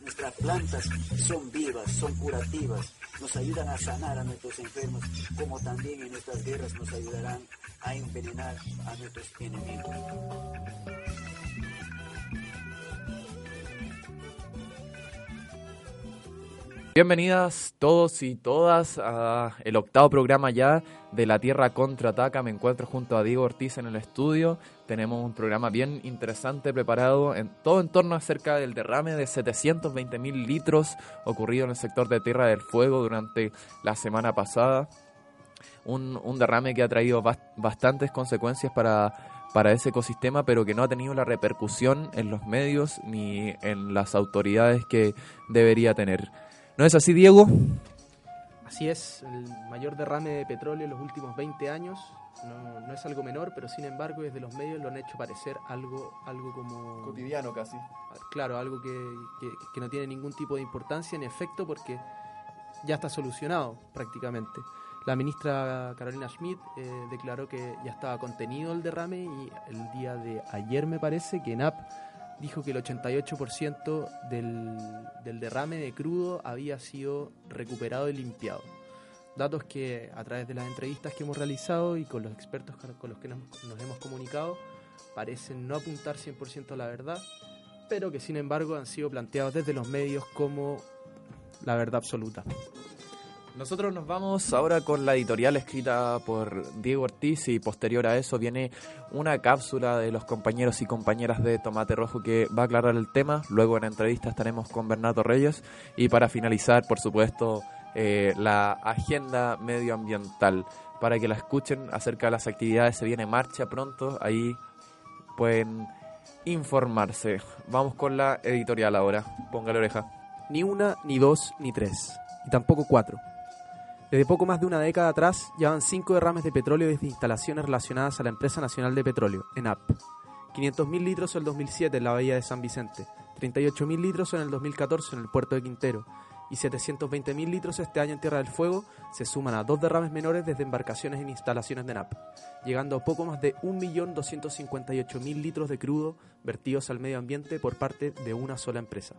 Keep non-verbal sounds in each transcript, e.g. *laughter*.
Nuestras plantas son vivas, son curativas, nos ayudan a sanar a nuestros enfermos, como también en estas guerras nos ayudarán a envenenar a nuestros enemigos. Bienvenidas todos y todas a el octavo programa ya de La Tierra Contraataca. Me encuentro junto a Diego Ortiz en el estudio. Tenemos un programa bien interesante preparado en todo en torno acerca del derrame de 720 mil litros ocurrido en el sector de Tierra del Fuego durante la semana pasada. Un, un derrame que ha traído bastantes consecuencias para, para ese ecosistema, pero que no ha tenido la repercusión en los medios ni en las autoridades que debería tener. ¿No es así, Diego? Así es, el mayor derrame de petróleo en los últimos 20 años. No, es algo menor, pero sin embargo desde los medios lo han hecho parecer algo, algo como... Cotidiano casi. Claro, algo que, que, no tiene ningún tipo de importancia ni efecto porque ya está solucionado prácticamente. La ministra Carolina Schmidt eh, declaró que ya estaba contenido el derrame y el día de ayer me parece que NAP dijo que el 88% del, del derrame de crudo había sido recuperado y limpiado. Datos que a través de las entrevistas que hemos realizado y con los expertos con los que nos, nos hemos comunicado parecen no apuntar 100% a la verdad, pero que sin embargo han sido planteados desde los medios como la verdad absoluta. Nosotros nos vamos ahora con la editorial escrita por Diego Ortiz y posterior a eso viene una cápsula de los compañeros y compañeras de Tomate Rojo que va a aclarar el tema. Luego en entrevista estaremos con Bernardo Reyes y para finalizar, por supuesto, eh, la agenda medioambiental para que la escuchen acerca de las actividades. Se viene marcha pronto, ahí pueden informarse. Vamos con la editorial ahora. Póngale oreja. Ni una, ni dos, ni tres. Y tampoco cuatro desde poco más de una década atrás, llevan cinco derrames de petróleo desde instalaciones relacionadas a la Empresa Nacional de Petróleo, ENAP. 500.000 litros en el 2007 en la bahía de San Vicente, 38.000 litros en el 2014 en el puerto de Quintero y 720.000 litros este año en Tierra del Fuego se suman a dos derrames menores desde embarcaciones en instalaciones de ENAP, llegando a poco más de 1.258.000 litros de crudo vertidos al medio ambiente por parte de una sola empresa.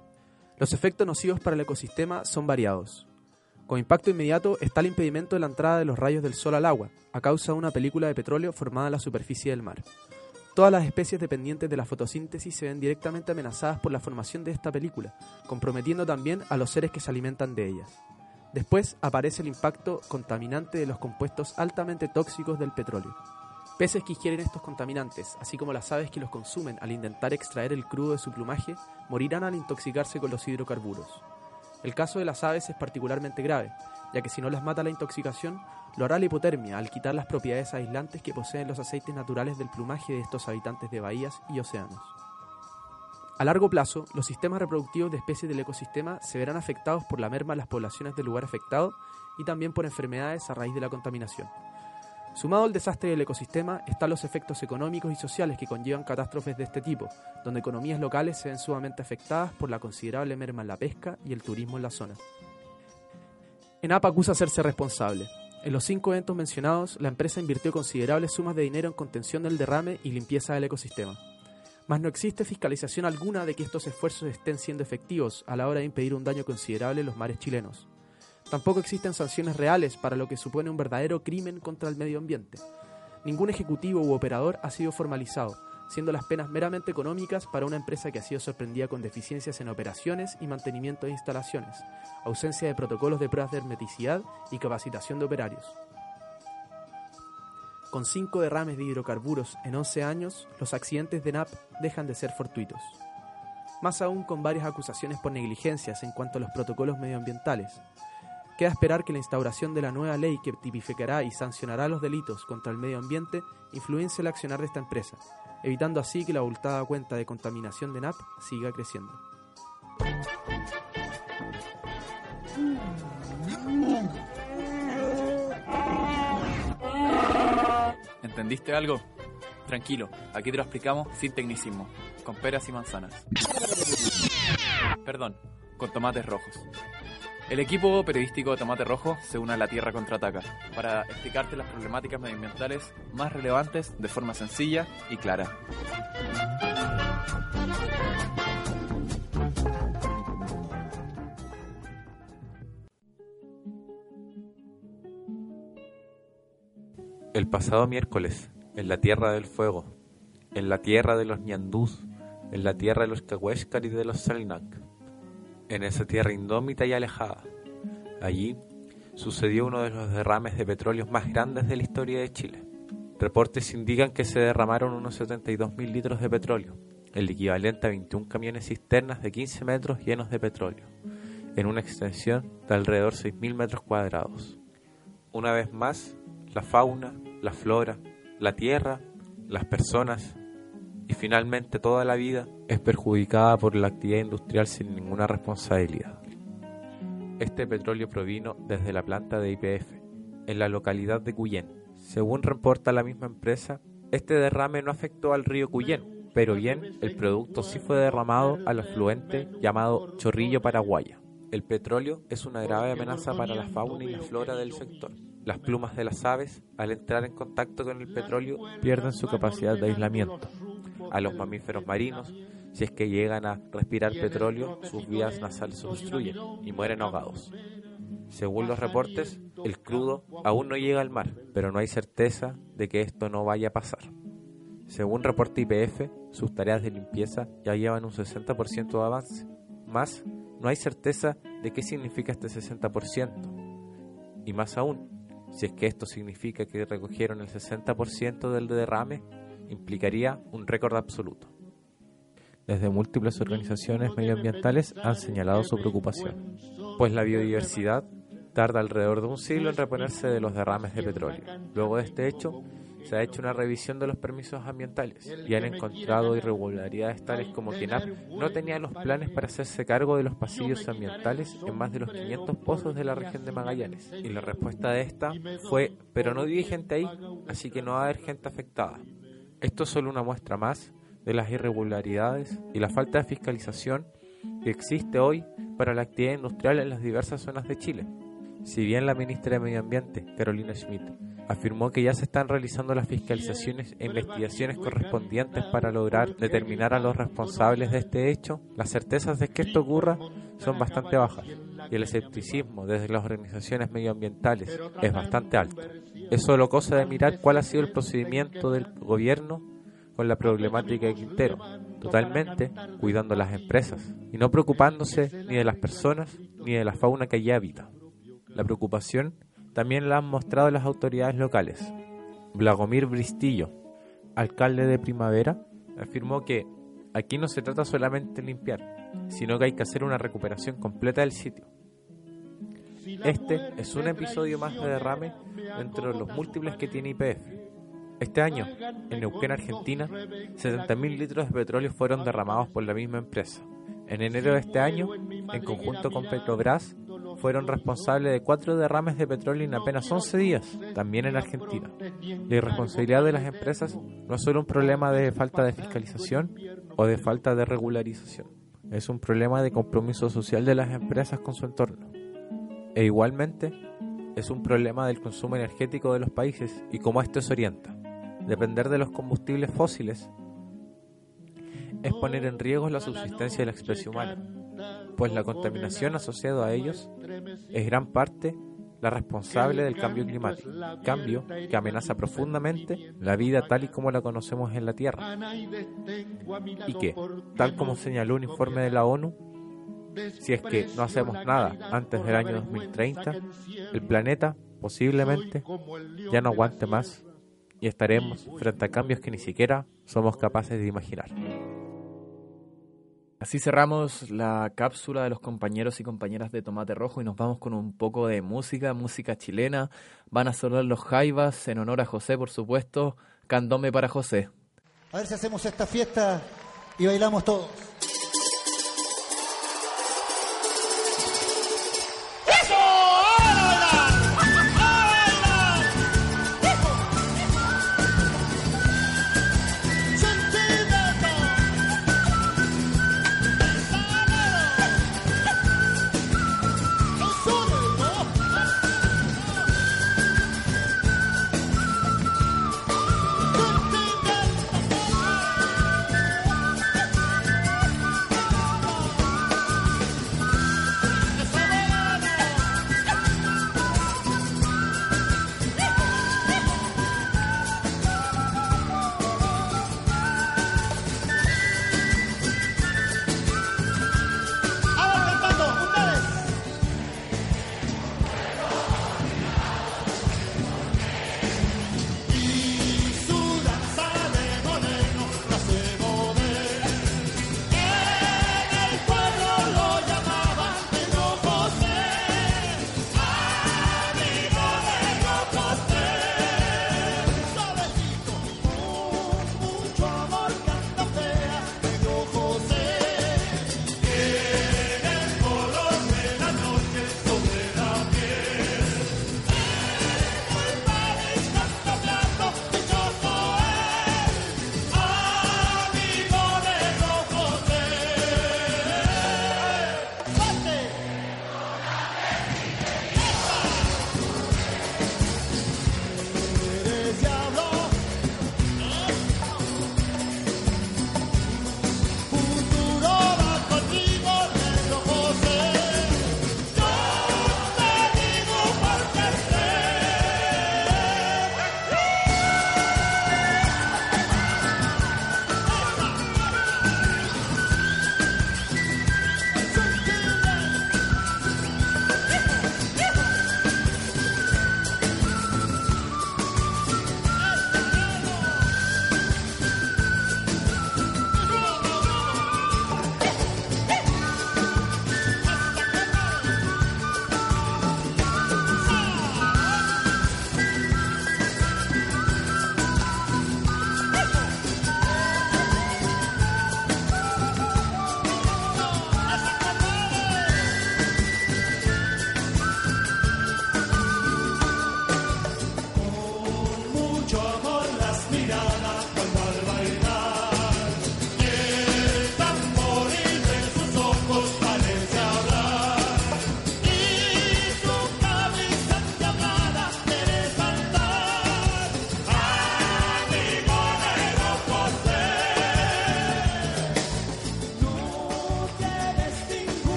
Los efectos nocivos para el ecosistema son variados. Con impacto inmediato está el impedimento de la entrada de los rayos del sol al agua, a causa de una película de petróleo formada en la superficie del mar. Todas las especies dependientes de la fotosíntesis se ven directamente amenazadas por la formación de esta película, comprometiendo también a los seres que se alimentan de ellas. Después aparece el impacto contaminante de los compuestos altamente tóxicos del petróleo. Peces que ingieren estos contaminantes, así como las aves que los consumen al intentar extraer el crudo de su plumaje, morirán al intoxicarse con los hidrocarburos. El caso de las aves es particularmente grave, ya que si no las mata la intoxicación, lo hará la hipotermia al quitar las propiedades aislantes que poseen los aceites naturales del plumaje de estos habitantes de bahías y océanos. A largo plazo, los sistemas reproductivos de especies del ecosistema se verán afectados por la merma de las poblaciones del lugar afectado y también por enfermedades a raíz de la contaminación. Sumado al desastre del ecosistema están los efectos económicos y sociales que conllevan catástrofes de este tipo, donde economías locales se ven sumamente afectadas por la considerable merma en la pesca y el turismo en la zona. ENAP acusa hacerse responsable. En los cinco eventos mencionados, la empresa invirtió considerables sumas de dinero en contención del derrame y limpieza del ecosistema. Mas no existe fiscalización alguna de que estos esfuerzos estén siendo efectivos a la hora de impedir un daño considerable en los mares chilenos. Tampoco existen sanciones reales para lo que supone un verdadero crimen contra el medio ambiente. Ningún ejecutivo u operador ha sido formalizado, siendo las penas meramente económicas para una empresa que ha sido sorprendida con deficiencias en operaciones y mantenimiento de instalaciones, ausencia de protocolos de pruebas de hermeticidad y capacitación de operarios. Con cinco derrames de hidrocarburos en 11 años, los accidentes de NAP dejan de ser fortuitos. Más aún con varias acusaciones por negligencias en cuanto a los protocolos medioambientales, Queda esperar que la instauración de la nueva ley que tipificará y sancionará los delitos contra el medio ambiente influencie el accionar de esta empresa, evitando así que la abultada cuenta de contaminación de NAP siga creciendo. ¿Entendiste algo? Tranquilo, aquí te lo explicamos sin tecnicismo, con peras y manzanas. Perdón, con tomates rojos. El equipo periodístico de Tomate Rojo se une a la Tierra Contraataca para explicarte las problemáticas medioambientales más relevantes de forma sencilla y clara. El pasado miércoles, en la Tierra del Fuego, en la tierra de los ñandús, en la tierra de los cahuéscar y de los salinac, en esa tierra indómita y alejada. Allí sucedió uno de los derrames de petróleo más grandes de la historia de Chile. Reportes indican que se derramaron unos 72.000 litros de petróleo, el equivalente a 21 camiones cisternas de 15 metros llenos de petróleo, en una extensión de alrededor 6.000 metros cuadrados. Una vez más, la fauna, la flora, la tierra, las personas y finalmente toda la vida es perjudicada por la actividad industrial sin ninguna responsabilidad. Este petróleo provino desde la planta de IPF, en la localidad de Cuyén. Según reporta la misma empresa, este derrame no afectó al río Cuyén, pero bien el producto sí fue derramado al afluente llamado Chorrillo Paraguaya. El petróleo es una grave amenaza para la fauna y la flora del sector. Las plumas de las aves, al entrar en contacto con el petróleo, pierden su capacidad de aislamiento. A los mamíferos marinos, si es que llegan a respirar petróleo, sus vías nasales se obstruyen y mueren ahogados. Según los reportes, el crudo aún no llega al mar, pero no hay certeza de que esto no vaya a pasar. Según reporte IPF, sus tareas de limpieza ya llevan un 60% de avance. Más, no hay certeza de qué significa este 60%. Y más aún, si es que esto significa que recogieron el 60% del derrame, implicaría un récord absoluto. Desde múltiples organizaciones medioambientales han señalado su preocupación, pues la biodiversidad tarda alrededor de un siglo en reponerse de los derrames de petróleo. Luego de este hecho, se ha hecho una revisión de los permisos ambientales y han encontrado irregularidades tales como que NAP no tenía los planes para hacerse cargo de los pasillos ambientales en más de los 500 pozos de la región de Magallanes. Y la respuesta de esta fue, pero no vive gente ahí, así que no va a haber gente afectada. Esto es solo una muestra más de las irregularidades y la falta de fiscalización que existe hoy para la actividad industrial en las diversas zonas de Chile. Si bien la ministra de Medio Ambiente, Carolina Schmidt, afirmó que ya se están realizando las fiscalizaciones e investigaciones correspondientes para lograr determinar a los responsables de este hecho, las certezas de que esto ocurra son bastante bajas y el escepticismo desde las organizaciones medioambientales es bastante alto. Es solo cosa de mirar cuál ha sido el procedimiento del gobierno con la problemática de Quintero, totalmente cuidando las empresas y no preocupándose ni de las personas ni de la fauna que allí habita. La preocupación también la han mostrado las autoridades locales. Blagomir Bristillo, alcalde de Primavera, afirmó que aquí no se trata solamente de limpiar, sino que hay que hacer una recuperación completa del sitio. Este es un episodio más de derrame dentro de los múltiples que tiene IPF. Este año, en Neuquén, Argentina, 70.000 litros de petróleo fueron derramados por la misma empresa. En enero de este año, en conjunto con Petrobras, fueron responsables de cuatro derrames de petróleo en apenas 11 días, también en Argentina. La irresponsabilidad de las empresas no es solo un problema de falta de fiscalización o de falta de regularización, es un problema de compromiso social de las empresas con su entorno. E igualmente, es un problema del consumo energético de los países y cómo esto se orienta. Depender de los combustibles fósiles es poner en riesgo la subsistencia de la especie humana, pues la contaminación asociada a ellos es gran parte la responsable del cambio climático, cambio que amenaza profundamente la vida tal y como la conocemos en la Tierra, y que, tal como señaló un informe de la ONU, si es que no hacemos nada antes del año 2030, el planeta posiblemente ya no aguante más y estaremos frente a cambios que ni siquiera somos capaces de imaginar. Así cerramos la cápsula de los compañeros y compañeras de Tomate Rojo y nos vamos con un poco de música, música chilena. Van a sonar los Jaivas en honor a José, por supuesto. Candome para José. A ver si hacemos esta fiesta y bailamos todos.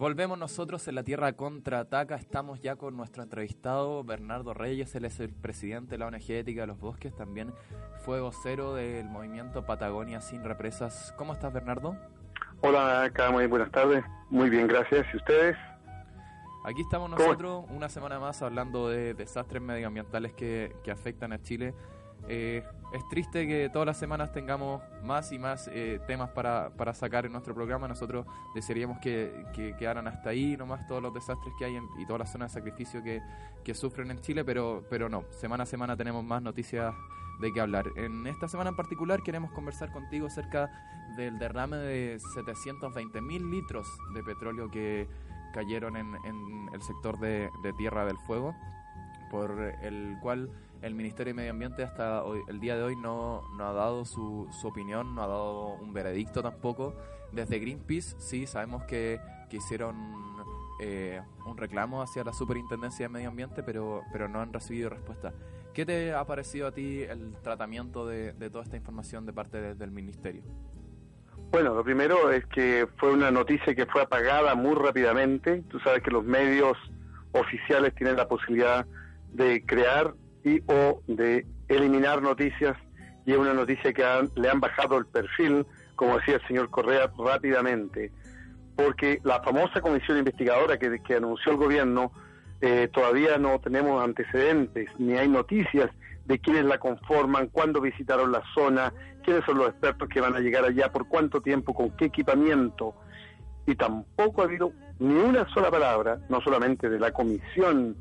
Volvemos nosotros en la Tierra Contraataca. Estamos ya con nuestro entrevistado Bernardo Reyes. Él es el presidente de la ONG Ética de los Bosques, también fue vocero del movimiento Patagonia Sin Represas. ¿Cómo estás, Bernardo? Hola, acá muy buenas tardes. Muy bien, gracias. ¿Y ustedes? Aquí estamos nosotros una semana más hablando de desastres medioambientales que, que afectan a Chile. Eh, es triste que todas las semanas tengamos más y más eh, temas para, para, sacar en nuestro programa. Nosotros desearíamos que, que, quedaran hasta ahí nomás todos los desastres que hay y todas las zonas de sacrificio que, que, sufren en Chile, pero, pero no, semana a semana tenemos más noticias de qué hablar. En esta semana en particular queremos conversar contigo acerca del derrame de 720 mil litros de petróleo que cayeron en, en el sector de, de Tierra del Fuego, por el cual el Ministerio de Medio Ambiente hasta el día de hoy no, no ha dado su, su, opinión, no ha dado un veredicto tampoco. Desde Greenpeace sí sabemos que, que hicieron eh, un reclamo hacia la Superintendencia de Medio Ambiente, pero, pero no han recibido respuesta. ¿Qué te ha parecido a ti el tratamiento de, de toda esta información de parte de, del Ministerio? Bueno, lo primero es que fue una noticia que fue apagada muy rápidamente. Tú sabes que los medios oficiales tienen la posibilidad de crear y o de eliminar noticias y es una noticia que le han bajado el perfil, como decía el señor Correa, rápidamente, porque la famosa comisión investigadora que, que anunció el gobierno eh, todavía no tenemos antecedentes ni hay noticias de quiénes la conforman, cuándo visitaron la zona, quiénes son los expertos que van a llegar allá, por cuánto tiempo, con qué equipamiento. Y tampoco ha habido ni una sola palabra, no solamente de la comisión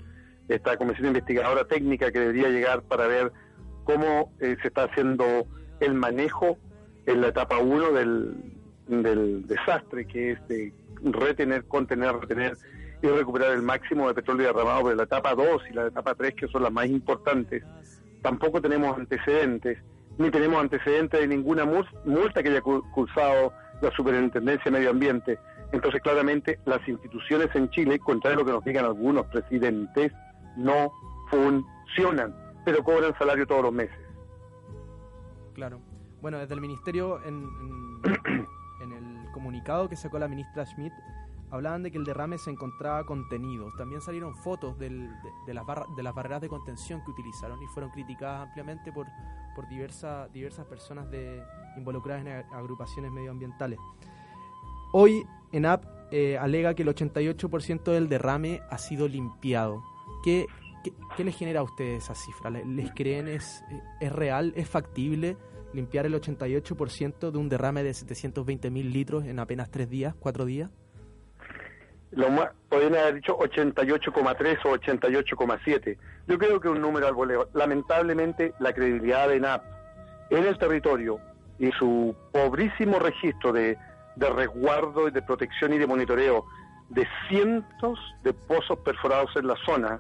esta comisión investigadora técnica que debería llegar para ver cómo eh, se está haciendo el manejo en la etapa 1 del, desastre, que es de retener, contener, retener y recuperar el máximo de petróleo derramado, pero la etapa 2 y la etapa 3, que son las más importantes, tampoco tenemos antecedentes, ni tenemos antecedentes de ninguna multa que haya cursado la Superintendencia de Medio Ambiente. Entonces, claramente, las instituciones en Chile, contrario a lo que nos digan algunos presidentes, no funcionan, pero cobran salario todos los meses. Claro. Bueno, desde el ministerio, en, *clears throat* en, el comunicado que sacó la ministra Schmidt, hablaban de que el derrame se encontraba contenido. También salieron fotos del, de, las de las barreras de contención que utilizaron y fueron criticadas ampliamente por, por diversas diversas personas de, involucradas en agrupaciones medioambientales. Hoy, ENAP eh, alega que el 88% del derrame ha sido limpiado. ¿Qué, qué, les genera a ustedes esa cifra? ¿Les creen es, es real, es factible limpiar el 88% de un derrame de 720 mil litros en apenas tres días, cuatro días? Lo podrían haber dicho 88,3 o 88,7. Yo creo que un número algo Lamentablemente, la credibilidad de NAP en el territorio y su pobrísimo registro de, de resguardo y de protección y de monitoreo de cientos de pozos perforados en la zona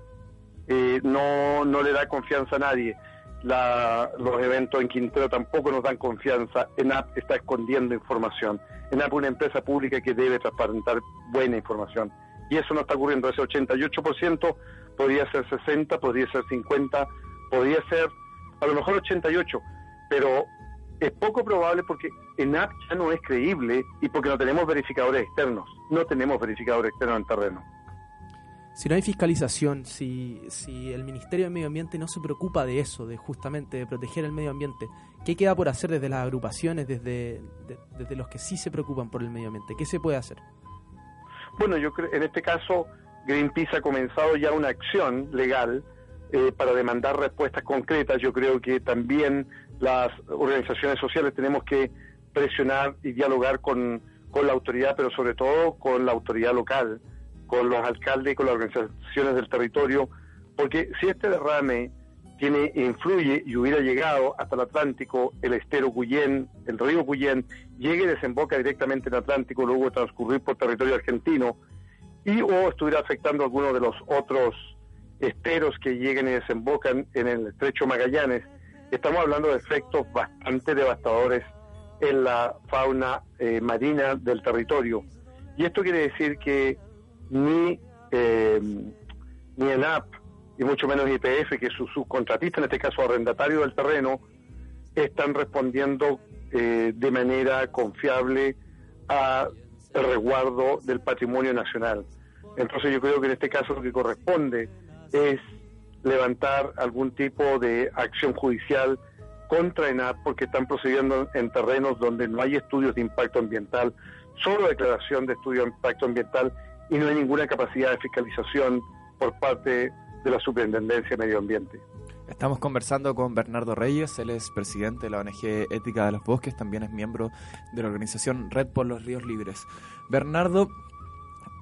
eh, no, no le da confianza a nadie. La, los eventos en Quintero tampoco nos dan confianza. ENAP está escondiendo información. ENAP es una empresa pública que debe transparentar buena información. Y eso no está ocurriendo. Ese 88% podría ser 60, podría ser 50, podría ser a lo mejor 88, pero es poco probable porque ENAP ya no es creíble y porque no tenemos verificadores externos. No tenemos verificadores externos en terreno. Si no hay fiscalización, si, si el Ministerio de Medio Ambiente no se preocupa de eso, de justamente de proteger el medio ambiente, ¿qué queda por hacer desde las agrupaciones, desde, desde los que sí se preocupan por el medio ambiente? ¿Qué se puede hacer? Bueno, yo creo, en este caso, Greenpeace ha comenzado ya una acción legal eh, para demandar respuestas concretas. Yo creo que también las organizaciones sociales tenemos que presionar y dialogar con, con la autoridad, pero sobre todo con la autoridad local, con los alcaldes y con las organizaciones del territorio, porque si este derrame tiene, influye y hubiera llegado hasta el Atlántico, el estero Cuyén, el río Cuyén, llegue y desemboca directamente en Atlántico, luego transcurrir por territorio argentino, y o estuviera afectando algunos de los otros esteros que lleguen y desembocan en el estrecho Magallanes, estamos hablando de efectos bastante devastadores en la fauna eh, marina del territorio. Y esto quiere decir que ni, eh, ni ENAP, y mucho menos IPF, que es su subcontratista, en este caso arrendatario del terreno, están respondiendo eh, de manera confiable al resguardo del patrimonio nacional. Entonces yo creo que en este caso lo que corresponde es levantar algún tipo de acción judicial contra ENAP porque están procediendo en terrenos donde no hay estudios de impacto ambiental, solo declaración de estudio de impacto ambiental y no hay ninguna capacidad de fiscalización por parte de la Superintendencia de Medio Ambiente. Estamos conversando con Bernardo Reyes, él es presidente de la ONG Ética de los Bosques, también es miembro de la organización Red por los Ríos Libres. Bernardo,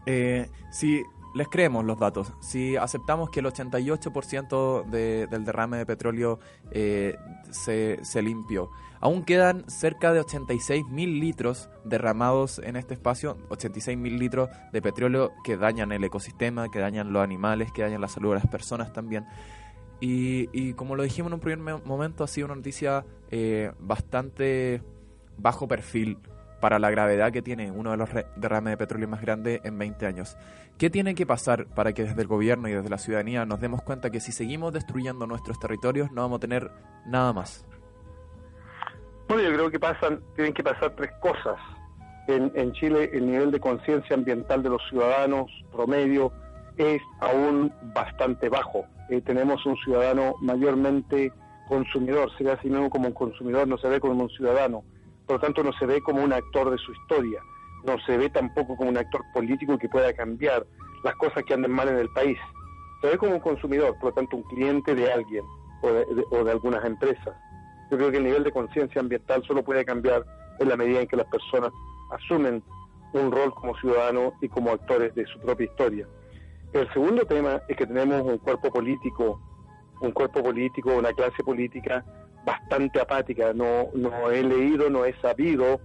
eh, si les creemos los datos, si aceptamos que el 88% de, del derrame de petróleo eh, se, se limpió, aún quedan cerca de 86 mil litros derramados en este espacio, 86 mil litros de petróleo que dañan el ecosistema, que dañan los animales, que dañan la salud de las personas también. Y, como lo dijimos en un primer momento, ha sido una noticia eh, bastante bajo perfil para la gravedad que tiene uno de los derrames de petróleo más grandes en 20 años. ¿Qué tiene que pasar para que desde el gobierno y desde la ciudadanía nos demos cuenta que si seguimos destruyendo nuestros territorios no vamos a tener nada más? Bueno, yo creo que pasan, tienen que pasar tres cosas. En, en Chile el nivel de conciencia ambiental de los ciudadanos promedio es aún bastante bajo. Eh, tenemos un ciudadano mayormente consumidor, se ve a sí mismo como un consumidor, no se ve como un ciudadano, por lo tanto no se ve como un actor de su historia, no se ve tampoco como un actor político que pueda cambiar las cosas que anden mal en el país, se ve como un consumidor, por lo tanto un cliente de alguien o de, o de algunas empresas. Yo creo que el nivel de conciencia ambiental solo puede cambiar en la medida en que las personas asumen un rol como ciudadanos y como actores de su propia historia. El segundo tema es que tenemos un cuerpo político, un cuerpo político, una clase política bastante apática. No, no he leído, no he sabido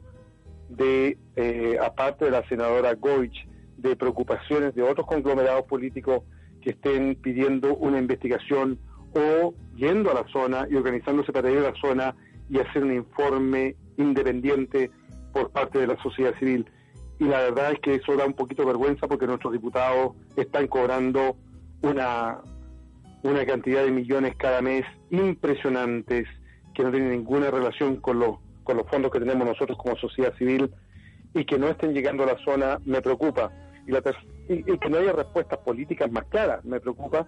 de, eh, aparte de la senadora Goich, de preocupaciones de otros conglomerados políticos que estén pidiendo una investigación o yendo a la zona y organizándose para ir a la zona y hacer un informe independiente por parte de la sociedad civil y la verdad es que eso da un poquito de vergüenza porque nuestros diputados están cobrando una, una cantidad de millones cada mes impresionantes que no tienen ninguna relación con los, con los fondos que tenemos nosotros como sociedad civil y que no estén llegando a la zona me preocupa. Y, la y, que no haya respuestas políticas más claras me preocupa.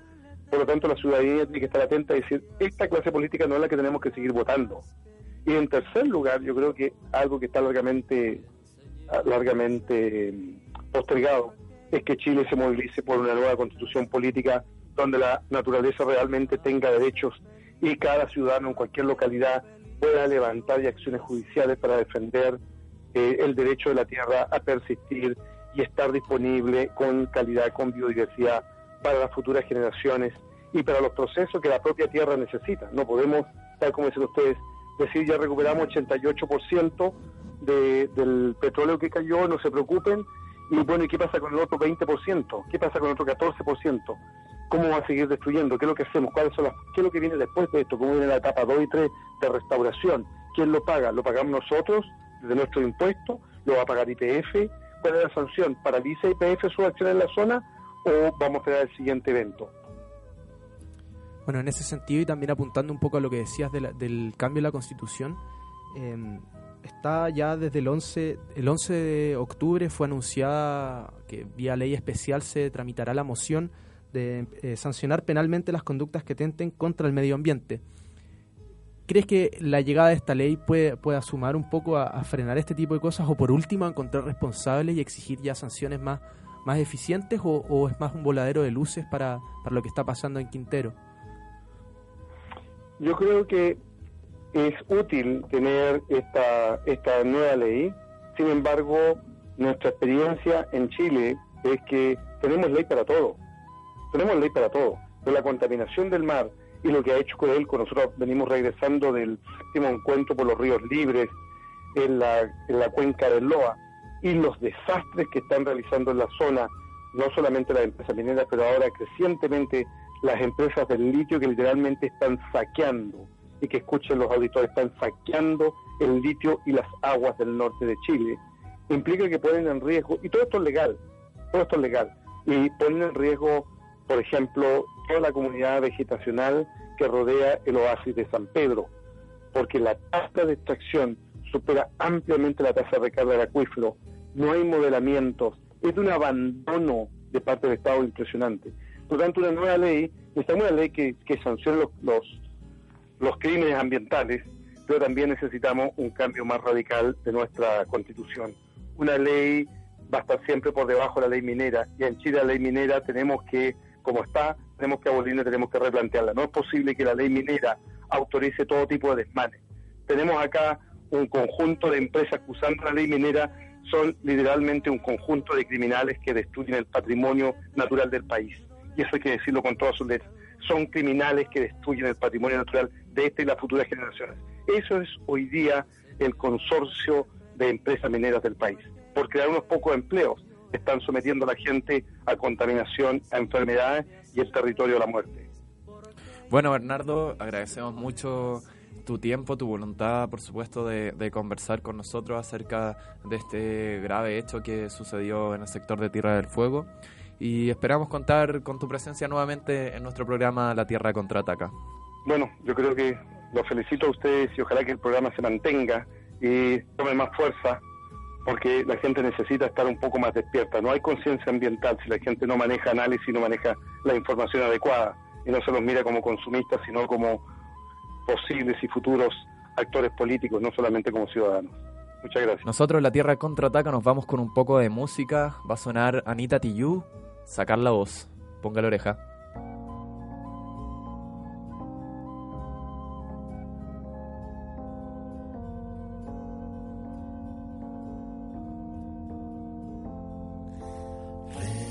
Por lo tanto, la ciudadanía tiene que estar atenta y decir, esta clase política no es la que tenemos que seguir votando. Y en tercer lugar, yo creo que algo que está largamente largamente postergado es que Chile se movilice por una nueva constitución política donde la naturaleza realmente tenga derechos y cada ciudadano en cualquier localidad pueda levantar acciones judiciales para defender eh, el derecho de la tierra a persistir y estar disponible con calidad, con biodiversidad para las futuras generaciones y para los procesos que la propia tierra necesita. No podemos, tal como dicen ustedes, decir ya recuperamos 88% del petróleo que cayó, no se preocupen. Y bueno, ¿y qué pasa con el otro 20%? ¿Qué pasa con el otro 14%? ¿Cómo va a seguir destruyendo? ¿Qué es lo que hacemos? ¿Cuáles son las, ¿Qué es lo que viene después de esto? ¿Cómo viene la etapa 2 y 3 de restauración? ¿Quién lo paga? ¿Lo pagamos nosotros desde nuestro impuesto? ¿Lo va a pagar IPF? ¿Cuál es la sanción? ¿Paraliza IPF su acción en la zona o vamos a esperar el siguiente evento? Bueno, en ese sentido y también apuntando un poco a lo que decías del cambio de la constitución, eh, está ya desde el 11, el 11 de octubre fue anunciada que vía ley especial se tramitará la moción de eh, sancionar penalmente las conductas que tenten contra el medio ambiente. ¿Crees que la llegada de esta ley puede, pueda sumar un poco a, frenar este tipo de cosas o por último a encontrar responsables y exigir ya sanciones más, más eficientes o, o es más un voladero de luces para, para lo que está pasando en Quintero? Yo creo que es útil tener esta, esta nueva ley. Sin embargo, nuestra experiencia en Chile es que tenemos ley para todo. Tenemos ley para todo. Pero la contaminación del mar y lo que ha hecho con nosotros venimos regresando del séptimo encuentro por los ríos libres en la, en la cuenca del Loa y los desastres que están realizando en la zona, no solamente las empresas mineras, pero ahora crecientemente las empresas del litio que literalmente están saqueando y que escuchen los auditores, están saqueando el litio y las aguas del norte de Chile, implica que ponen en riesgo, y todo esto es legal, todo esto es legal, y ponen en riesgo, por ejemplo, toda la comunidad vegetacional que rodea el oasis de San Pedro, porque la tasa de extracción supera ampliamente la tasa de recarga del acuífero, no hay modelamientos, es de un abandono de parte del Estado impresionante. Por tanto, una nueva ley, necesitamos una ley que, que sancione los, los los crímenes ambientales, pero también necesitamos un cambio más radical de nuestra constitución. Una ley va a estar siempre por debajo de la ley minera y en Chile la ley minera tenemos que, como está, tenemos que abolirla, tenemos que replantearla. No es posible que la ley minera autorice todo tipo de desmanes. Tenemos acá un conjunto de empresas que usando la ley minera son literalmente un conjunto de criminales que destruyen el patrimonio natural del país. Y eso hay que decirlo con todas sus letras. Son criminales que destruyen el patrimonio natural de esta y las futuras generaciones. Eso es hoy día el consorcio de empresas mineras del país. Por crear unos pocos empleos, están sometiendo a la gente a contaminación, a enfermedades y el territorio a la muerte. Bueno, Bernardo, agradecemos mucho tu tiempo, tu voluntad, por supuesto, de, conversar con nosotros acerca de este grave hecho que sucedió en el sector de Tierra del Fuego. Y esperamos contar con tu presencia nuevamente en nuestro programa La Tierra Contraataca. Bueno, yo creo que los felicito a ustedes y ojalá que el programa se mantenga y tome más fuerza porque la gente necesita estar un poco más despierta. No hay conciencia ambiental si la gente no maneja análisis, no maneja la información adecuada y no se los mira como consumistas, sino como posibles y futuros actores políticos, no solamente como ciudadanos. Muchas gracias. Nosotros, La Tierra Contraataca, nos vamos con un poco de música. Va a sonar Anita Tijoux, sacar la voz. Ponga la oreja.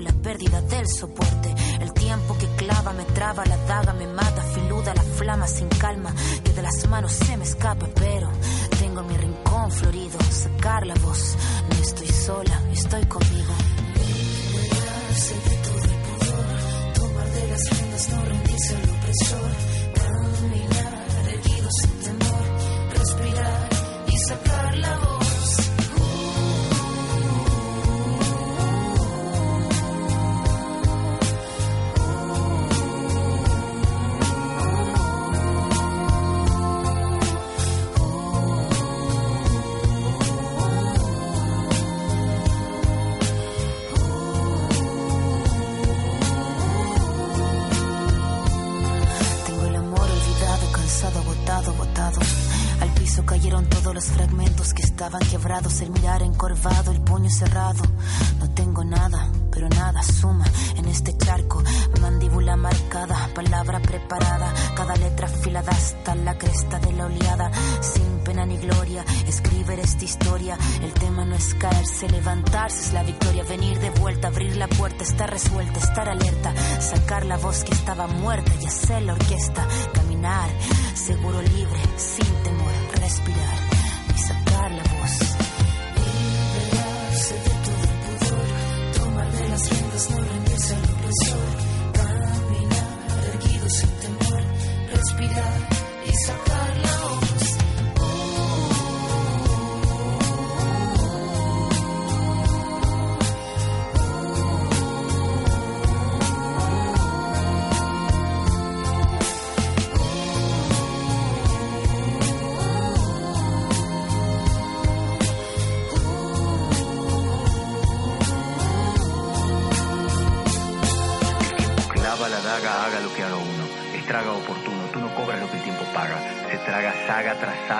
la pérdida del soporte. El tiempo que clava me traba, la daga me mata, filuda la flama sin calma, que de las manos se me escapa, pero tengo mi rincón florido, sacar la voz. No estoy sola, estoy conmigo. Liberarse todo el pudor, tomar de las riendas, no rendirse al opresor, El tema no es caerse, levantarse es la victoria. Venir de vuelta, abrir la puerta, estar resuelta, estar alerta. Sacar la voz que estaba muerta y hacer la orquesta. Caminar, seguro libre, sin temor, respirar y sacar la voz.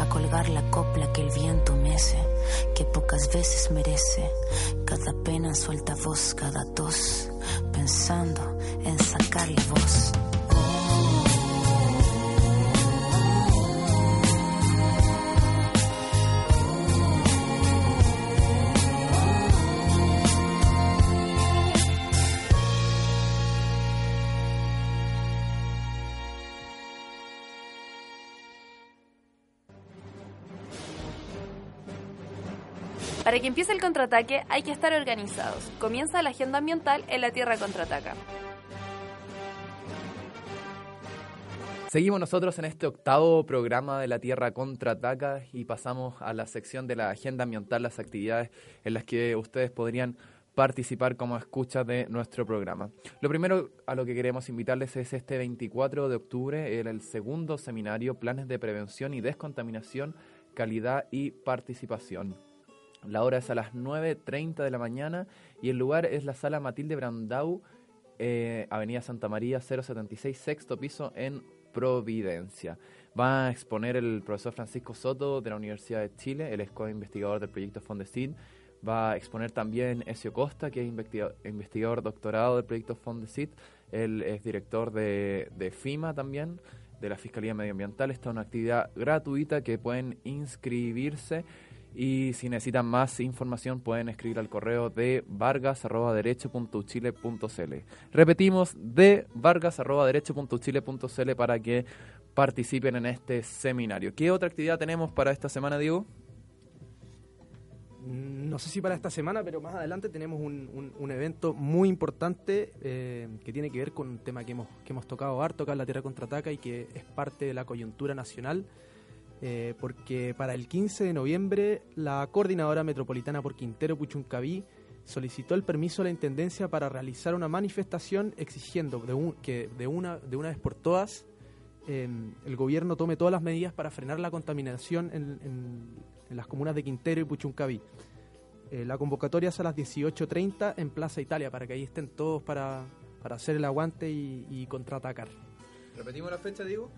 a colgar la copla que el viento mece, que pocas veces merece. Cada pena suelta voz, cada tos, pensando en sacarle voz. Para que empiece el contraataque hay que estar organizados. Comienza la agenda ambiental en la Tierra Contraataca. Seguimos nosotros en este octavo programa de la Tierra Contraataca y pasamos a la sección de la agenda ambiental, las actividades en las que ustedes podrían participar como escucha de nuestro programa. Lo primero a lo que queremos invitarles es este 24 de octubre, el segundo seminario Planes de Prevención y Descontaminación, Calidad y Participación. La hora es a las 9.30 de la mañana y el lugar es la sala Matilde Brandau, eh, Avenida Santa María 076, sexto piso en Providencia. Va a exponer el profesor Francisco Soto de la Universidad de Chile, el es co-investigador del proyecto Fondesit. Va a exponer también Ezio Costa, que es investigador, doctorado del proyecto Fondesit. Él es director de, de FIMA también, de la Fiscalía Medioambiental. Esta es una actividad gratuita que pueden inscribirse y si necesitan más información pueden escribir al correo de vargas.derecho.uchile.cl. Repetimos, de vargas.derecho.uchile.cl para que participen en este seminario. ¿Qué otra actividad tenemos para esta semana, Diego? No sé si para esta semana, pero más adelante tenemos un, un, evento muy importante eh, que tiene que ver con un tema que hemos, que hemos tocado harto acá en la Tierra Contraataca y que es parte de la coyuntura nacional eh, porque para el 15 de noviembre la Coordinadora Metropolitana por Quintero Puchuncaví solicitó el permiso a la Intendencia para realizar una manifestación exigiendo que de una, vez por todas em, el gobierno tome todas las medidas para frenar la contaminación en, las comunas de Quintero y Puchuncaví. Eh, la convocatoria es a las 18.30 en Plaza Italia, para que ahí estén todos para, hacer el aguante y, y contraatacar. ¿Repetimos la fecha, Diego?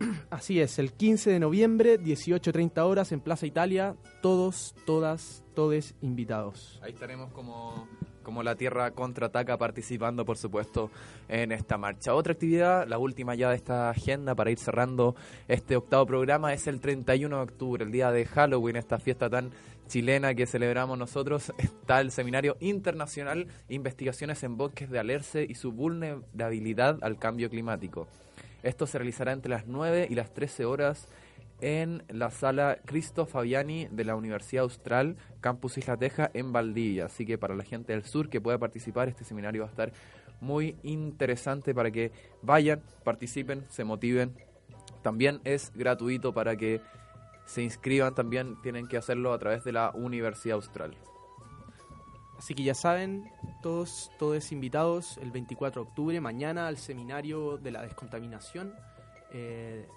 *clears throat* Así es, el 15 de noviembre, 18.30 horas en Plaza Italia, todos, todas, todes invitados. Ahí estaremos como, como la Tierra contraataca participando, por supuesto, en esta marcha. Otra actividad, la última ya de esta agenda para ir cerrando este octavo programa, es el 31 de octubre, el día de Halloween, esta fiesta tan chilena que celebramos nosotros, *laughs* está el Seminario Internacional Investigaciones en Bosques de Alerce y su vulnerabilidad al cambio climático. Esto se realizará entre las 9 y las 13 horas en la sala Cristo Fabiani de la Universidad Austral, Campus Isla Teja, en Valdivia. Así que para la gente del sur que pueda participar, este seminario va a estar muy interesante para que vayan, participen, se motiven. También es gratuito para que se inscriban, también tienen que hacerlo a través de la Universidad Austral. Así que ya saben, todos, todos invitados el 24 de octubre, mañana al seminario de la descontaminación. Eh,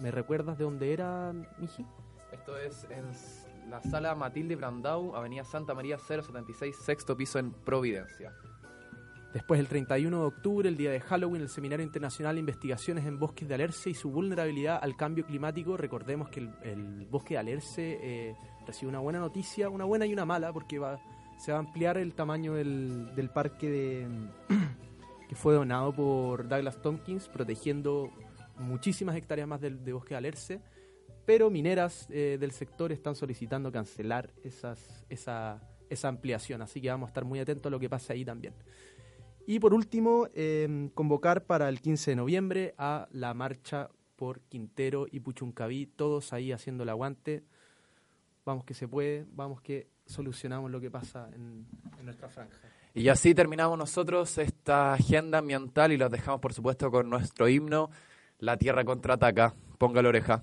¿Me recuerdas de dónde era, Miji? Esto es en la sala Matilde Brandau, Avenida Santa María 076, sexto piso en Providencia. Después, el 31 de octubre, el día de Halloween, el Seminario Internacional de Investigaciones en Bosques de Alerce y su vulnerabilidad al cambio climático. Recordemos que el, bosque de Alerce eh, recibe una buena noticia, una buena y una mala, porque va se va a ampliar el tamaño del, del parque de, *clears throat* que fue donado por Douglas Tompkins, protegiendo muchísimas hectáreas más de, bosque de alerce, pero mineras eh, del sector están solicitando cancelar esas, esa, esa ampliación, así que vamos a estar muy atentos a lo que pasa ahí también. Y por último, em, convocar para el 15 de noviembre a la marcha por Quintero y Puchuncaví, todos ahí haciendo el aguante. Vamos que se puede, vamos que solucionamos lo que pasa en, nuestra franja. Y así terminamos nosotros esta agenda ambiental y los dejamos por supuesto con nuestro himno, La Tierra contraataca. Ponga la oreja.